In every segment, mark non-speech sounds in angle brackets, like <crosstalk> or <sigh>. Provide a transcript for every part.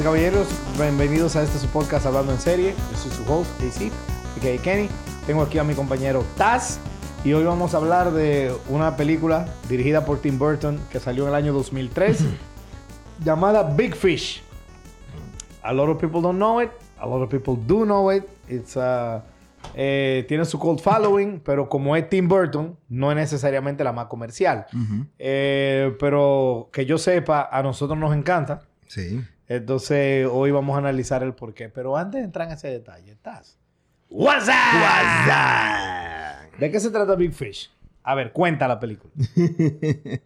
Damas y caballeros, bienvenidos a este su podcast Hablando en Serie. Yo soy su host, JC, a.k.a. Kenny. Tengo aquí a mi compañero Taz. Y hoy vamos a hablar de una película dirigida por Tim Burton que salió en el año 2003 <laughs> llamada Big Fish. A lot of people don't know it. A lot of people do know it. It's uh, eh, tiene su cult following, <laughs> pero como es Tim Burton, no es necesariamente la más comercial. Eh, pero que yo sepa, a nosotros nos encanta. Sí. Entonces, hoy vamos a analizar el porqué. Pero antes de entrar en ese detalle, ¿estás? What's up? ¿De qué se trata Big Fish? A ver, cuenta la película. <laughs>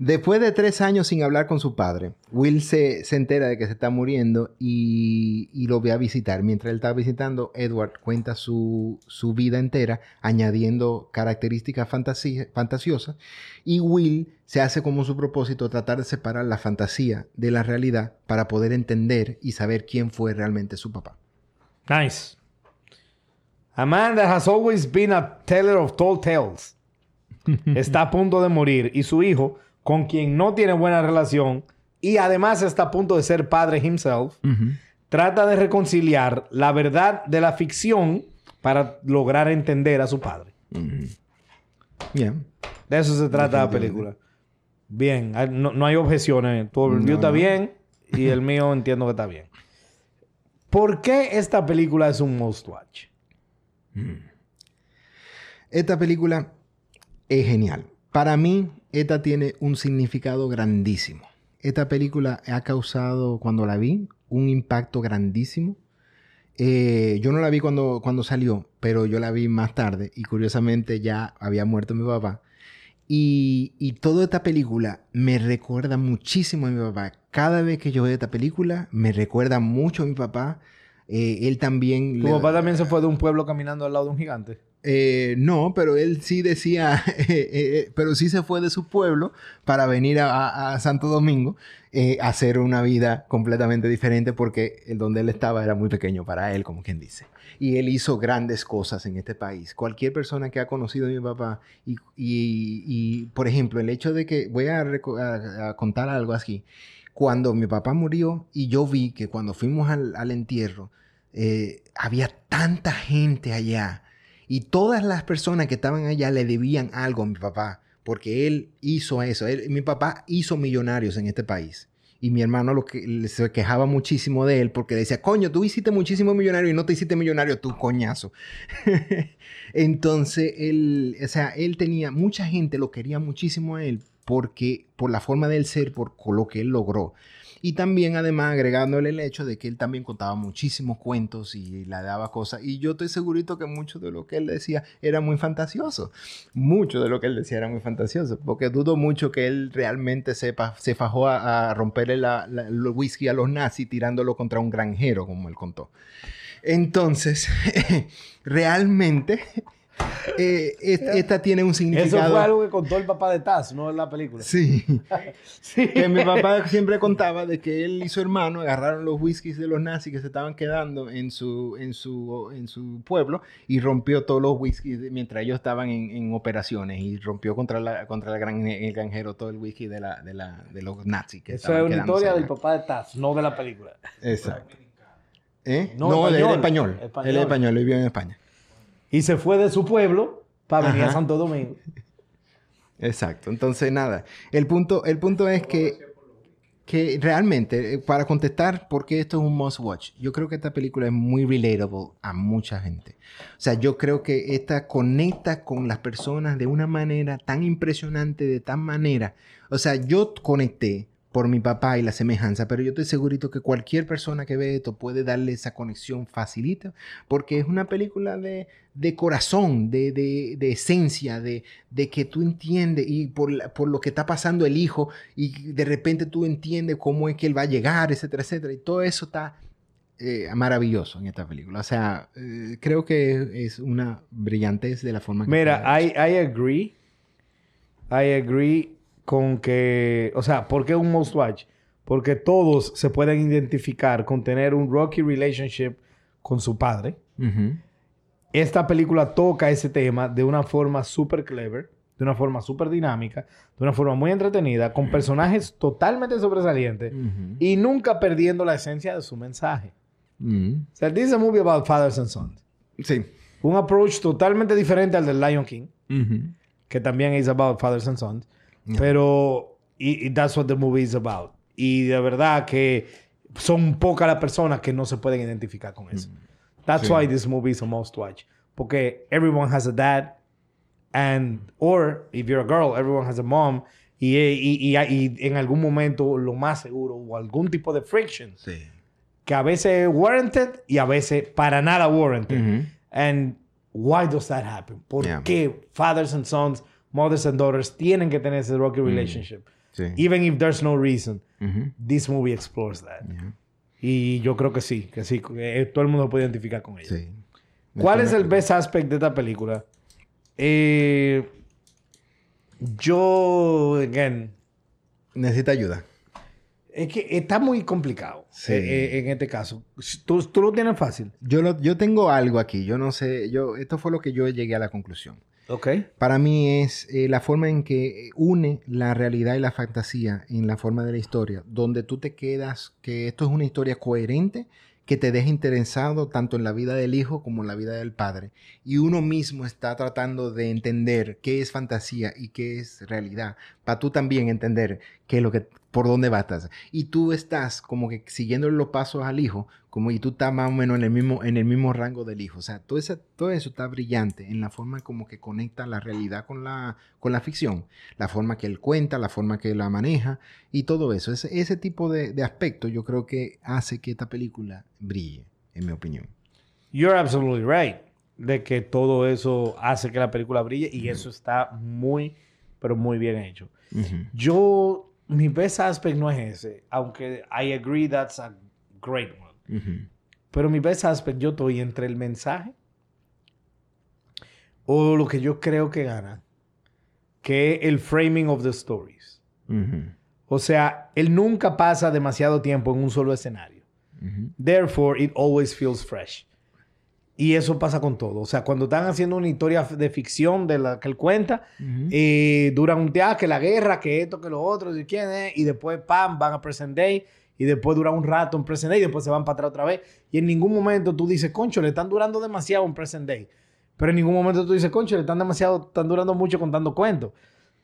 Después de tres años sin hablar con su padre, Will se, se entera de que se está muriendo y, y, lo ve a visitar. Mientras él está visitando, Edward cuenta su, su vida entera, añadiendo características fantasiosas. Y Will se hace como su propósito tratar de separar la fantasía de la realidad para poder entender y saber quién fue realmente su papá. Nice. A man that has always been a teller of tall tales <laughs> está a punto de morir y su hijo con quien no tiene buena relación y además está a punto de ser padre himself, trata de reconciliar la verdad de la ficción para lograr entender a su padre. Bien. De eso se trata la película. Bien, no, hay objeciones. Tu review está bien y el mío entiendo que está bien. ¿Por qué esta película es un must watch? Esta película es genial. Para mí, esta tiene un significado grandísimo. Esta película ha causado, cuando la vi, un impacto grandísimo. Eh, yo no la vi cuando, cuando salió, pero yo la vi más tarde y curiosamente ya había muerto mi papá. Y, y, toda esta película me recuerda muchísimo a mi papá. Cada vez que yo veo esta película, me recuerda mucho a mi papá. Eh, él también... ¿Tu papá también se fue de un pueblo caminando al lado de un gigante? Eh, no, pero él sí decía, <laughs> eh, eh, pero sí se fue de su pueblo para venir a, Santo Domingo a hacer una vida completamente diferente porque el donde él estaba era muy pequeño para él, como quien dice. Y él hizo grandes cosas en este país. Cualquier persona que ha conocido a mi papá y, por ejemplo, el hecho de que, voy a, contar algo así, cuando mi papá murió y yo vi que cuando fuimos al, al entierro, había tanta gente allá y todas las personas que estaban allá le debían algo a mi papá, porque él hizo eso. mi papá hizo millonarios en este país. Y mi hermano lo que, se quejaba muchísimo de él porque decía, coño, tú hiciste muchísimo millonario y no te hiciste millonario tú, coñazo. <laughs> Entonces, él, o sea, él tenía, mucha gente lo quería muchísimo a él porque, por la forma de él ser, por lo que él logró. Y también, además, agregándole el hecho de que él también contaba muchísimos cuentos y le daba cosas. Y yo estoy segurito que mucho de lo que él decía era muy fantasioso. Mucho de lo que él decía era muy fantasioso. Porque dudo mucho que él realmente sepa, se fajó a, romperle la, el whisky a los nazis tirándolo contra un granjero, como él contó. Entonces, <laughs> realmente eh, esta tiene un significado. Eso fue algo que contó el papá de Taz, no en la película. <laughs> Sí. Que mi papá siempre contaba de que él y su hermano agarraron los whiskies de los nazis que se estaban quedando en su, en su, en su pueblo y rompió todos los whiskies mientras ellos estaban en, operaciones y rompió contra, la, contra el, gran, el granjero todo el whisky de, la, de, la, de los nazis. Que Eso es una historia del papá de Taz, no de la película. Exacto. ¿Eh? No, él es español. Él es español, él vivió en España. Y se fue de su pueblo para venir a Santo Domingo. Exacto. Entonces, nada. El punto, el punto es que, que realmente, eh, para contestar por qué esto es un must watch, yo creo que esta película es muy relatable a mucha gente. O sea, yo creo que esta conecta con las personas de una manera tan impresionante, de tan manera. O sea, yo conecté por mi papá y la semejanza, pero yo estoy segurito que cualquier persona que ve esto puede darle esa conexión facilita, porque es una película de, de corazón, de, de, de esencia, de, de, que tú entiendes y por, por, lo que está pasando el hijo y de repente tú entiendes cómo es que él va a llegar, etcétera, etcétera, y todo eso está eh, maravilloso en esta película. O sea, eh, creo que es una brillantez de la forma que... Mira, I, I agree. I agree con que, o sea, ¿por qué un most watch? Porque todos se pueden identificar con tener un rocky relationship con su padre. Esta película toca ese tema de una forma súper clever. de una forma súper dinámica, de una forma muy entretenida, con personajes totalmente sobresalientes y nunca perdiendo la esencia de su mensaje. Mm. O sea, this is a movie about fathers and sons. Sí. Un approach totalmente diferente al del Lion King, que también es about fathers and sons. Yeah. Pero, y, y that's what the movie is about. Y de verdad que son pocas las personas que no se pueden identificar con eso. That's Sí. why this movie is a must watch. Porque everyone has a dad, and, or if you're a girl, everyone has a mom. Y, y, y, y en algún momento, lo más seguro, o algún tipo de friction Sí. que a veces es warranted y a veces para nada warranted. Ujú. And why does that happen? ¿Por Yeah. qué fathers and sons, mothers and daughters tienen que tener ese rocky relationship? Sí. Even if there's no reason. This movie explores that. Y yo creo que sí, que sí, eh, todo el mundo puede identificar con ella. Sí. ¿Cuál es el best aspect de esta película? Eh, yo, again, Necesita ayuda. es que está muy complicado Sí. eh, eh, en este caso. Tú, tú lo tienes fácil. Yo, lo- yo tengo algo aquí. Yo no sé. Yo, esto fue lo que yo llegué a la conclusión. Para mí es eh, la forma en que une la realidad y la fantasía en la forma de la historia, donde tú te quedas que esto es una historia coherente que te deja interesado tanto en la vida del hijo como en la vida del padre. Y uno mismo está tratando de entender qué es fantasía y qué es realidad, para tú también entender qué es lo que, por dónde vas. Y tú estás como que siguiendo los pasos al hijo, como y tú estás más o menos en el mismo, en el mismo rango del hijo. O sea, todo, esa- todo eso está brillante en la forma como que conecta la realidad con la, con la ficción, la forma que él cuenta, la forma que la maneja y todo eso. Ese, ese tipo de, de aspecto yo creo que hace que esta película brille, en mi opinión. You're absolutely right. De que todo eso hace que la película brille y eso está muy, pero muy bien hecho. Yo, mi best aspect no es ese, aunque I agree that's a great one. Ujú. Pero mi best aspect yo estoy entre el mensaje o lo que yo creo que gana, que es el framing of the stories. O sea, él nunca pasa demasiado tiempo en un solo escenario. Therefore, it always feels fresh. Y eso pasa con todo. O sea, cuando están haciendo una historia de ficción de la que él cuenta, Ujú. eh, duran un día, que la guerra, que esto, que lo otro, y quién es, y después, pam, van a present day, y después dura un rato en present day, y después se van para atrás otra vez. Y en ningún momento tú dices, concho, le están durando demasiado en present day. Pero en ningún momento tú dices, concho, le están demasiado, están durando mucho contando cuentos.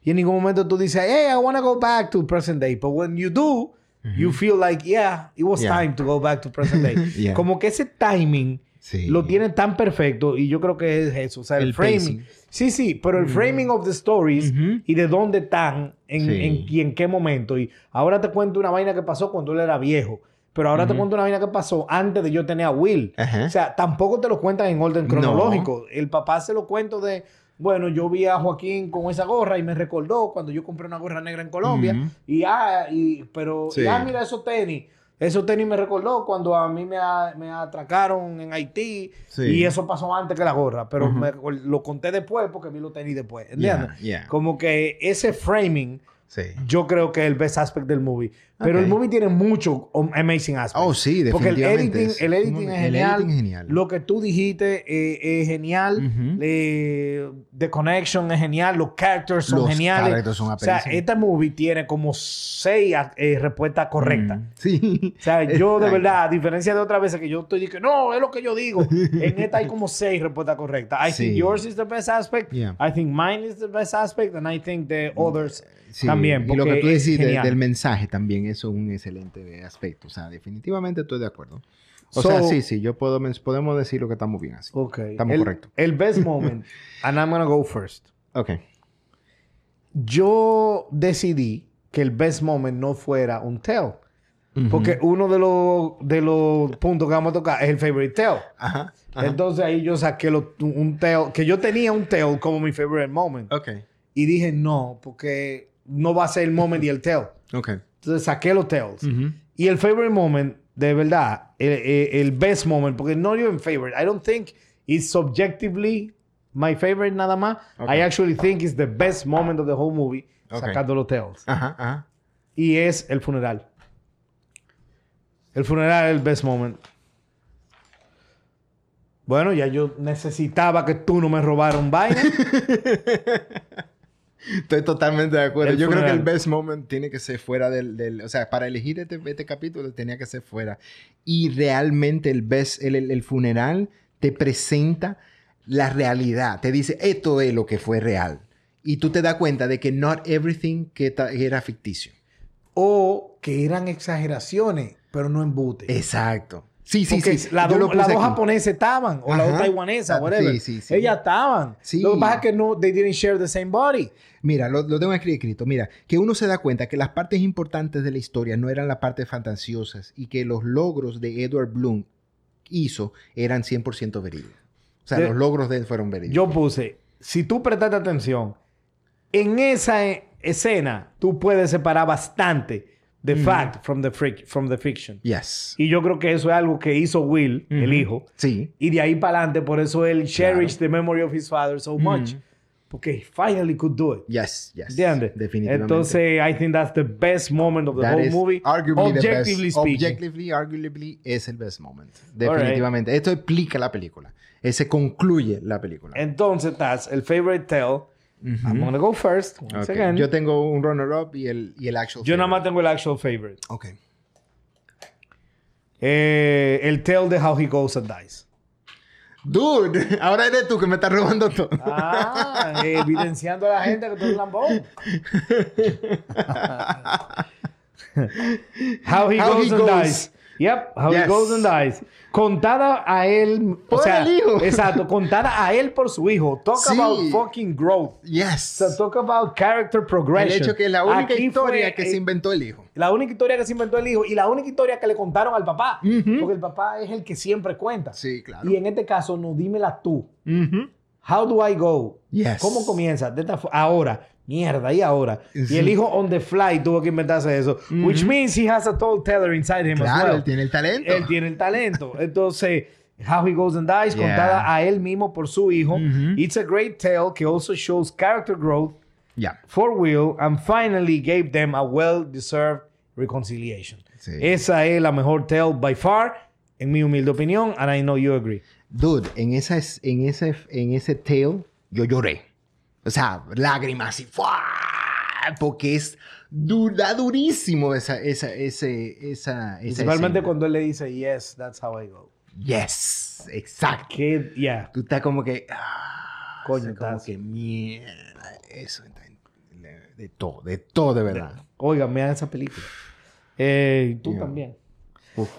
Y en ningún momento tú dices, hey, I want to go back to present day. But when you do, you feel like, yeah, it was Yeah. time to go back to present day. <laughs> Yeah. Como que ese timing Sí. lo tiene tan perfecto y yo creo que es eso. O sea, el, El framing. pacing. Sí, sí, pero el framing of the stories y de dónde están en, Sí. en- y en qué momento. Y ahora te cuento una vaina que pasó cuando él era viejo. Pero ahora te cuento una vaina que pasó antes de yo tener a Will. Ajá. O sea, tampoco te lo cuentan en orden No. cronológico. El papá se lo cuento de, bueno, yo vi a Joaquín con esa gorra y me recordó cuando yo compré una gorra negra en Colombia. Y ah, y, pero, y, ah, mira esos tenis. Esos tenis me recordó cuando a mí me, a- me atracaron en Haití. Sí. Y eso pasó antes que la gorra. Pero me- lo conté después porque vi los tenis después. ¿Entiendes? Yeah, yeah. Como que ese framing, Sí. yo creo que es el best aspect del movie. Pero Ok. el movie tiene mucho amazing aspects. Oh, sí, Porque el definitivamente. editing, el editing el es genial. editing es genial. Lo que tú dijiste eh, es genial. Ujú. Eh, The Connection es genial. Los characters son Los geniales. characters son o sea, esta movie tiene como seis eh, respuestas correctas. Mm, Sí. O sea, <laughs> yo de verdad, a diferencia de otras veces que yo estoy diciendo, no, es lo que yo digo. en <laughs> esta hay como seis respuestas correctas. I think Sí. yours is the best aspect. Yeah. I think mine is the best aspect. And I think the others Sí, también. Y lo que tú decís de- del mensaje también, eso es un excelente aspecto. O sea, definitivamente estoy de acuerdo. O So- sea, sí, sí, yo puedo, podemos decir lo que estamos bien así. Ok. Estamos el, correctos. El best <laughs> moment, and I'm gonna go first. Ok. Yo decidí que el best moment no fuera un tell. Porque uno de los, de los puntos que vamos a tocar es el favorite tell. Ajá. ajá. Entonces ahí yo saqué lo- un tell, que yo tenía un tell como mi favorite moment. Ok. Y dije, no, porque no va a ser el moment y el tell. Ok. Entonces saqué los. Ujú. Y el favorite moment, de verdad, el, best moment, porque no even favorite, I don't think it's subjectively my favorite nada más. Okay. I actually think it's the best moment of the whole movie, Okay. sacando los. Ajá, ajá. Y es el funeral. El funeral es el best moment. Bueno, ya yo necesitaba que tú no me robaras un vaina. <laughs> Estoy totalmente de acuerdo. El Yo creo que el best moment tiene que ser fuera del, del- O sea, para elegir este, este capítulo tenía que ser fuera. Y realmente el best, el, el- el funeral te presenta la realidad. Te dice, esto es lo que fue real. Y tú te das cuenta de que not everything que era ficticio. O que eran exageraciones, pero no embute. Exacto. Sí, sí, Porque sí. do- las dos japonesas estaban, o las dos taiwanesas, Ah, whatever. sí, sí, sí. Ellas estaban. Lo que pasa es que no, they didn't share the same body. Mira, lo, lo tengo aquí escrito. Mira, que uno se da cuenta que las partes importantes de la historia no eran las partes fantasiosas y que los logros de Edward Bloom hizo eran 100% verídicos. O sea, De- los logros de él fueron verídicos. Yo puse, si tú prestaste atención, en esa e- escena tú puedes separar bastante the fact from the, fric- from the fiction. Yes. Y yo creo que eso es algo que hizo Will, el Ujú. hijo. Sí. Y de ahí para adelante, por eso él cherished the memory of his father so much. Porque he finally could do it. Yes, yes. ¿Entiendes? Definitivamente. Entonces, I think that's the best moment of the That whole is movie. arguably the objectively best. speaking. Objectively, arguably, es el best moment. Definitivamente. Esto explica la película. Ese concluye la película. Entonces, that's el favorite tale. I'm gonna go first. Once again. Yo tengo un runner-up y el, y el actual Yo nada más tengo el actual favorite. Ok. Eh, el tale de How He Goes and Dies. Dude, <laughs> ahora eres tú que me estás robando todo. Ah, evidenciando a la gente que tú eres lambón. <laughs> How He How Goes He and Goes. Dies. Yep, How Yes. Goes and Dies. Contada a él, o Por sea, el hijo. <laughs> exacto, contada a él por su hijo. Talk Sí. about fucking growth. Yes. So talk about character el progression. hecho que es la única Aquí historia fue, que eh, se inventó el hijo. La única historia que se inventó el hijo y la única historia que le contaron al papá. Ujú. Porque el papá es el que siempre cuenta. Sí, claro. Y en este caso, no dímela tú. Ujú. How do I go? Yes. ¿Cómo comienza? De esta ahora. Mierda, y ahora. Y Sí. el hijo on the fly tuvo que inventarse eso. Which means he has a tall teller inside him as Claro, well. él tiene el talento. Él tiene el talento. <laughs> Entonces, How He Goes and Dies, Yeah. contada a él mismo por su hijo. Ujú. It's a great tale que also shows character growth Ya. for Will and finally gave them a well-deserved reconciliation. Sí. Esa es la mejor tale by far, en mi humilde opinión, and I know you agree. Dude, en, esa, es- en, ese, en ese tale yo lloré. O sea, lágrimas así. ¡fua! Porque es dura, durísimo esa, esa, ese, esa, esa Principalmente escena. cuando él le dice, yes, that's how I go. Yes, exacto. Que, yeah. Tú estás como que... ah, Coño, sea, como estás- que mierda. Eso de, todo, de todo de verdad. Oigan, vean esa película. Eh, tú Yeah. también. Uf.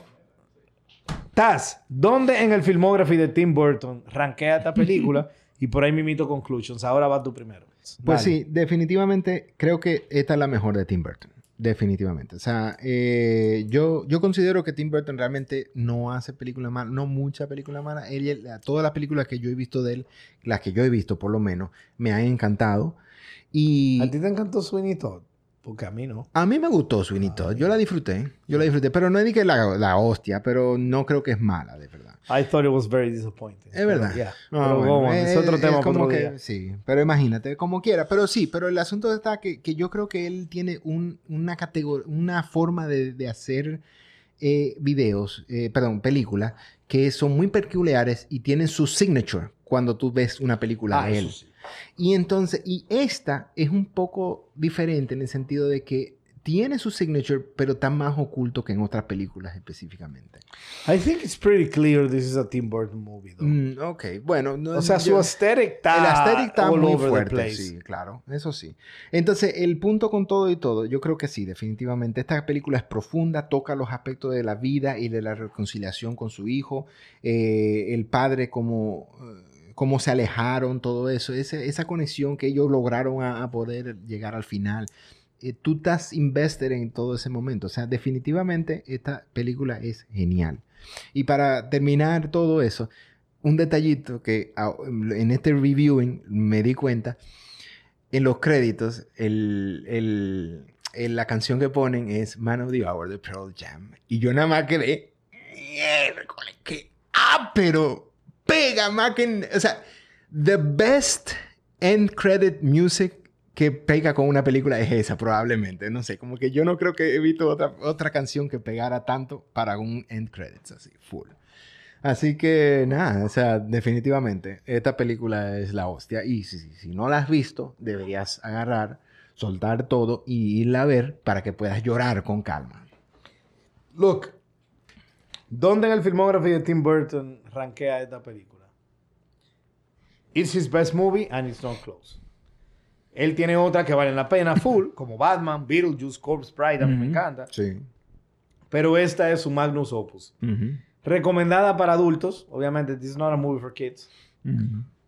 Taz, ¿dónde en el filmography de Tim Burton rankea esta película? <laughs> y por ahí mimito conclusions. Ahora va tú primero. Pues Dale. sí, definitivamente creo que esta es la mejor de Tim Burton. Definitivamente. O sea, eh, yo, yo considero que Tim Burton realmente no hace películas malas, no muchas películas malas. Él, la- todas las películas que yo he visto de él, las que yo he visto por lo menos, me han encantado. Y ¿A ti te encantó Sweeney Todd? Porque a mí no. a mí me gustó Sweeney Todd. Yo la disfruté. Yo la disfruté. Pero no es que la, la hostia, pero no creo que es mala, de verdad. I thought it was very disappointing. Es verdad. Yeah. Ah, Pero bueno, vamos, es, es- otro tema como otro que. Sí, pero imagínate, como quiera. Pero sí, pero el asunto está que, que yo creo que él tiene un- una categoría, una forma de, de hacer eh, videos, eh, perdón, películas, que son muy peculiares y tienen su signature cuando tú ves una película Ah, de eso él. sí. Y entonces, y esta es un poco diferente en el sentido de que tiene su signature, pero está más oculto que en otras películas específicamente. I think it's pretty clear this is a Tim Burton movie, though. Mm, ok, bueno. no- o sea, su yo- aesthetic está el aesthetic está muy fuerte, sí, claro, eso sí. Entonces, el punto con todo y todo, yo creo que sí, definitivamente. Esta película es profunda, toca los aspectos de la vida y de la reconciliación con su hijo, eh, el padre como... cómo se alejaron, todo eso, esa conexión que ellos lograron a, poder llegar al final. Eh, tú estás invested en todo ese momento. O sea, definitivamente esta película es genial. Y para terminar todo eso, un detallito que ah, en este reviewing me di cuenta, en los créditos, el, la canción que ponen es Man of the Hour de Pearl Jam. Y yo nada más quedé, miércoles, que ah, pero pega que... O sea, the best end credit music que pega con una película es esa, probablemente. No sé, como que yo no creo que he visto otra, otra canción que pegara tanto para un end credits así, full. Así que nada, o sea, definitivamente, esta película es la hostia. Y si, si, si no la has visto, deberías agarrar, soltar todo y irla a ver para que puedas llorar con calma. Look, ¿dónde en el filmography de Tim Burton rankea esta película? It's his best movie and it's not close. Él tiene otra que valen la pena <laughs> full, como Batman, Beetlejuice, Corpse Bride, a mí me encanta. Sí. Pero esta es su magnus opus. Recomendada para adultos. Obviamente, this is not a movie for kids.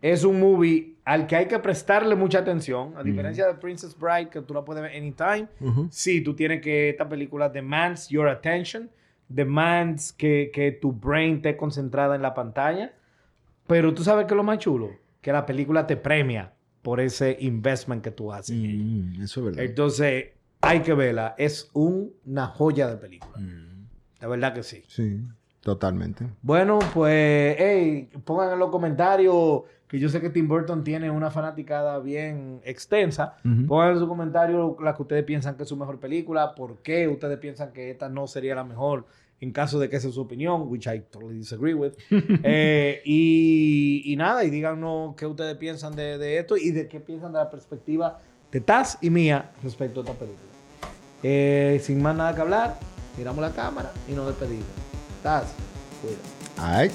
Es un movie al que hay que prestarle mucha atención. A diferencia de Princess Bride, que tú la puedes ver anytime. Sí, tú tienes que... Esta película demands your attention. Demands que, que tu brain esté concentrada en la pantalla. Pero tú sabes que es lo más chulo. Que la película te premia por ese investment que tú haces. Mm, eso es verdad. Entonces, hay que verla. Es un- una joya de película. Mm, La verdad que sí. Sí, totalmente. Bueno, pues, hey, pongan en los comentarios que yo sé que Tim Burton tiene una fanaticada bien extensa. Ujú. Pongan en sus comentarios la que ustedes piensan que es su mejor película, por qué ustedes piensan que esta no sería la mejor en caso de que esa es su opinión, which I totally disagree with. <laughs> Eh, y, y nada, y díganos qué ustedes piensan de, de esto y de qué piensan de la perspectiva de Taz y mía respecto a esta película. Eh, sin más nada que hablar, miramos la cámara y nos despedimos. Taz, cuida. Ay.